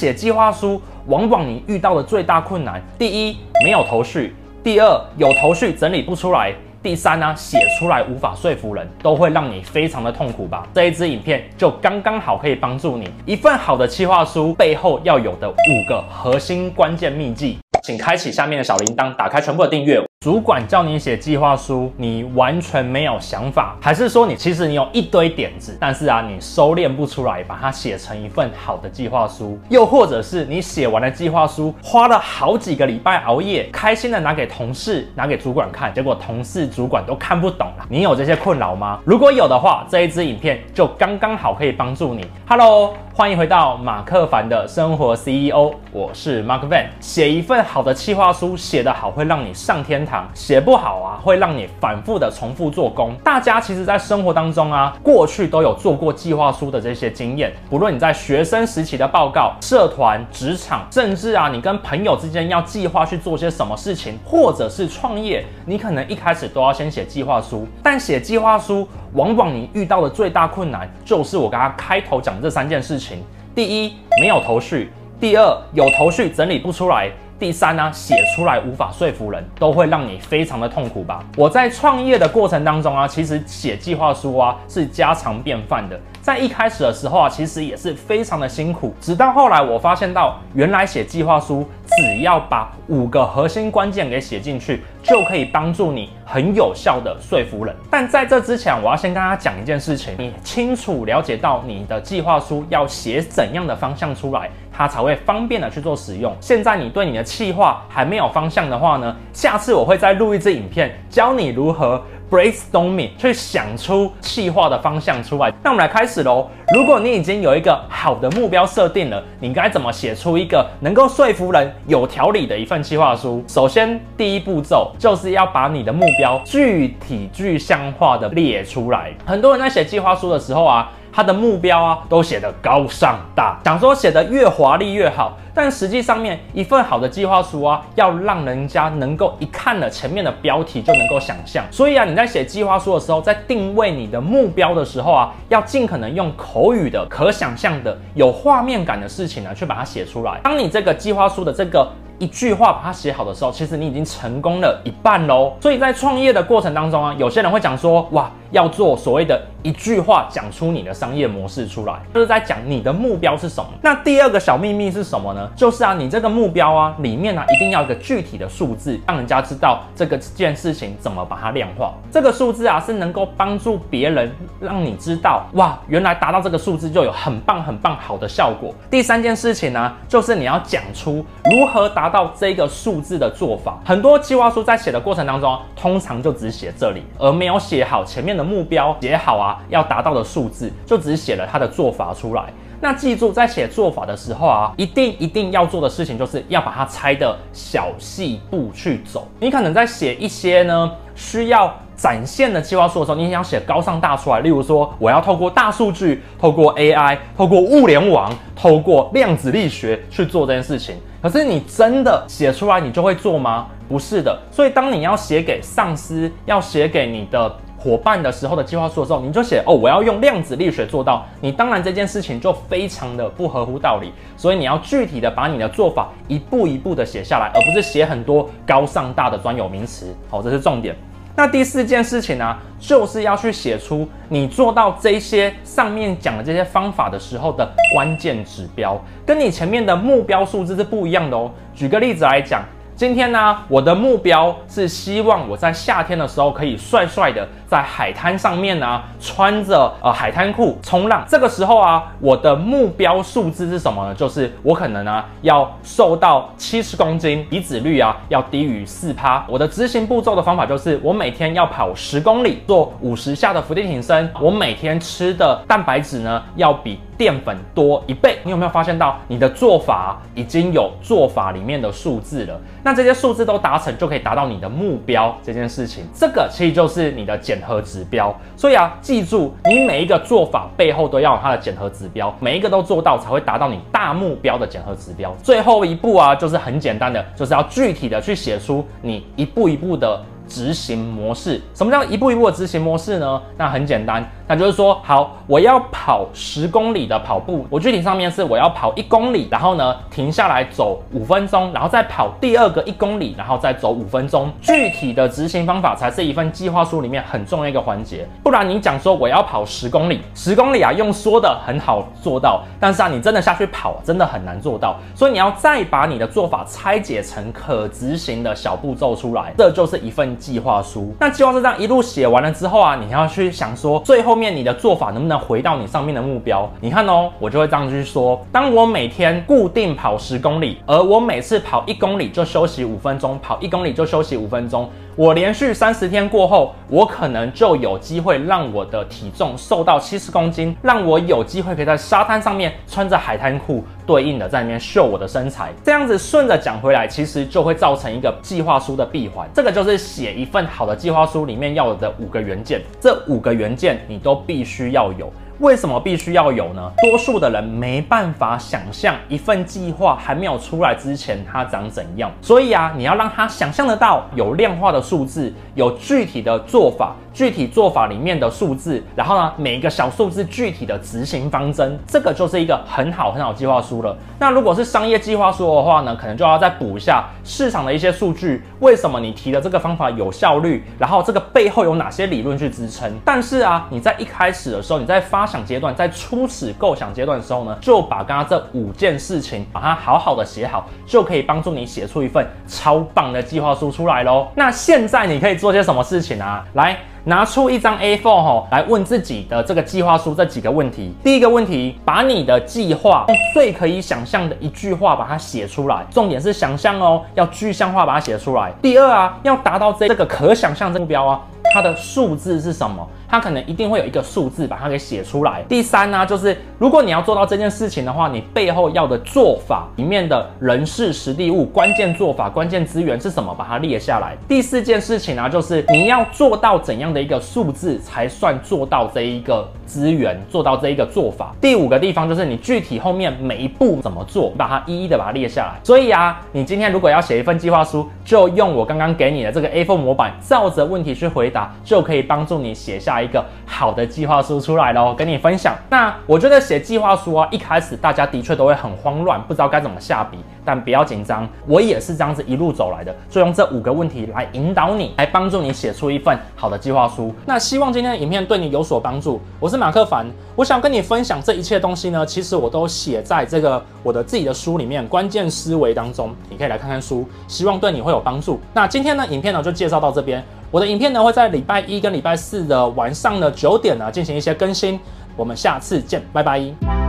写计划书，往往你遇到的最大困难，第一，没有头绪；第二，有头绪整理不出来；第三呢，写出来无法说服人，都会让你非常的痛苦吧？这一支影片就刚刚好可以帮助你，一份好的计划书背后要有的五个核心关键秘技，请开启下面的小铃铛，打开全部的订阅。主管叫你写计划书，你完全没有想法，还是说你其实你有一堆点子，但是啊，你收敛不出来，把它写成一份好的计划书？又或者是你写完了计划书，花了好几个礼拜熬夜，开心的拿给同事、拿给主管看，结果同事、主管都看不懂了。你有这些困扰吗？如果有的话，这一支影片就刚刚好可以帮助你。Hello，欢迎回到马克凡的生活 CEO，我是 Mark Van。写一份好的计划书，写得好会让你上天写不好啊，会让你反复的重复做工。大家其实，在生活当中啊，过去都有做过计划书的这些经验。不论你在学生时期的报告、社团、职场，甚至啊，你跟朋友之间要计划去做些什么事情，或者是创业，你可能一开始都要先写计划书。但写计划书，往往你遇到的最大困难，就是我刚刚开头讲的这三件事情：第一，没有头绪；第二，有头绪整理不出来。第三呢，写出来无法说服人，都会让你非常的痛苦吧？我在创业的过程当中啊，其实写计划书啊是家常便饭的。在一开始的时候啊，其实也是非常的辛苦。直到后来，我发现到原来写计划书，只要把五个核心关键给写进去，就可以帮助你很有效的说服人。但在这之前，我要先跟大家讲一件事情：你清楚了解到你的计划书要写怎样的方向出来，它才会方便的去做使用。现在你对你的计划还没有方向的话呢，下次我会再录一支影片，教你如何。brainstorm 去想出企划的方向出来。那我们来开始喽。如果你已经有一个好的目标设定了，你该怎么写出一个能够说服人、有条理的一份计划书？首先，第一步骤就是要把你的目标具体具象化的列出来。很多人在写计划书的时候啊，他的目标啊都写得高尚大，想说写得越华丽越好。但实际上面一份好的计划书啊，要让人家能够一看了前面的标题就能够想象。所以啊，你在写计划书的时候，在定位你的目标的时候啊，要尽可能用口语的、可想象的、有画面感的事情呢，去把它写出来。当你这个计划书的这个一句话把它写好的时候，其实你已经成功了一半喽。所以在创业的过程当中啊，有些人会讲说，哇，要做所谓的一句话讲出你的商业模式出来，就是在讲你的目标是什么。那第二个小秘密是什么呢？就是啊，你这个目标啊，里面呢、啊、一定要一个具体的数字，让人家知道这个件事情怎么把它量化。这个数字啊，是能够帮助别人，让你知道，哇，原来达到这个数字就有很棒很棒好的效果。第三件事情呢，就是你要讲出如何达。到这个数字的做法，很多计划书在写的过程当中，通常就只写这里，而没有写好前面目标，写好啊要达到的数字，就只写了它的做法出来。那记住，在写做法的时候啊，一定一定要做的事情，就是要把它拆的小细步去走。你可能在写一些呢需要展现的计划书的时候，你想写高尚大出来，例如说我要透过大数据、透过 AI、透过物联网、透过量子力学去做这件事情。可是你真的写出来，你就会做吗？不是的。所以当你要写给上司、要写给你的伙伴的时候的计划书的时候，你就写哦，我要用量子力学做到。你当然这件事情就非常的不合乎道理。所以你要具体的把你的做法一步一步的写下来，而不是写很多高尚大的专有名词。好，这是重点。那第四件事情呢、就是要去写出你做到这些上面讲的这些方法的时候的关键指标，跟你前面的目标数字是不一样的哦。举个例子来讲。今天呢，我的目标是希望我在夏天的时候可以帅帅的在海滩上面呢，穿着呃海滩裤冲浪。这个时候啊，我的目标数字是什么呢？就是我可能呢要瘦到七十公斤，体脂率啊要低于四趴。我的执行步骤的方法就是，我每天要跑十公里，做五十下的伏地挺身。我每天吃的蛋白质呢要比淀粉多一倍。你有没有发现到你的做法已经有做法里面的数字了？那这些数字都达成，就可以达到你的目标这件事情。这个其实就是你的检核指标。所以啊，记住，你每一个做法背后都要有它的检核指标，每一个都做到才会达到你大目标的检核指标。最后一步啊，就是很简单的，就是要具体的去写出你一步一步的执行模式。什么叫一步一步的执行模式呢？那很简单。那就是说，好，我要跑十公里的跑步，我具体上面是我要跑一公里，然后呢停下来走五分钟，然后再跑第二个一公里，然后再走五分钟。具体的执行方法才是一份计划书里面很重要一个环节。不然你讲说我要跑十公里，十公里啊，用说的很好做到，但是啊，你真的下去跑，真的很难做到。所以你要再把你的做法拆解成可执行的小步骤出来，这就是一份计划书。那计划书这样一路写完了之后啊，你要去想说最后。面你的做法能不能回到你上面的目标？你看哦，我就会这样去说：当我每天固定跑十公里，而我每次跑一公里就休息五分钟，跑一公里就休息五分钟，我连续三十天过后，我可能就有机会让我的体重瘦到七十公斤，让我有机会可以在沙滩上面穿着海滩裤，对应的在里面秀我的身材。这样子顺着讲回来，其实就会造成一个计划书的闭环。这个就是写一份好的计划书里面要有的五个元件。这五个元件你。都必须要有。为什么必须要有呢？多数的人没办法想象一份计划还没有出来之前它长怎样，所以啊，你要让他想象得到有量化的数字，有具体的做法，具体做法里面的数字，然后呢，每一个小数字具体的执行方针，这个就是一个很好很好计划书了。那如果是商业计划书的话呢，可能就要再补一下市场的一些数据，为什么你提的这个方法有效率，然后这个背后有哪些理论去支撑。但是啊，你在一开始的时候，你在发想阶段，在初始构想阶段的时候呢，就把刚刚这五件事情把它好好的写好，就可以帮助你写出一份超棒的计划书出来喽。那现在你可以做些什么事情啊？来，拿出一张 A4 吼，来问自己的这个计划书这几个问题。第一个问题，把你的计划用最可以想象的一句话把它写出来，重点是想象哦，要具象化把它写出来。第二啊，要达到这这个可想象的目标啊，它的数字是什么？它可能一定会有一个数字把它给写出来。第三呢，就是如果你要做到这件事情的话，你背后要的做法里面的人事、实地、物、关键做法、关键资源是什么，把它列下来。第四件事情呢，就是你要做到怎样的一个数字才算做到这一个资源，做到这一个做法。第五个地方就是你具体后面每一步怎么做，把它一一的把它列下来。所以啊，你今天如果要写一份计划书，就用我刚刚给你的这个 A4 模板，照着问题去回答，就可以帮助你写下。一个好的计划书出来喽，跟你分享。那我觉得写计划书啊，一开始大家的确都会很慌乱，不知道该怎么下笔。但不要紧张，我也是这样子一路走来的，就用这五个问题来引导你，来帮助你写出一份好的计划书。那希望今天的影片对你有所帮助。我是马克凡，我想跟你分享这一切东西呢，其实我都写在这个我的自己的书里面，关键思维当中，你可以来看看书，希望对你会有帮助。那今天呢，影片呢就介绍到这边。我的影片呢会在礼拜一跟礼拜四的晚上的九点呢进行一些更新，我们下次见，拜拜。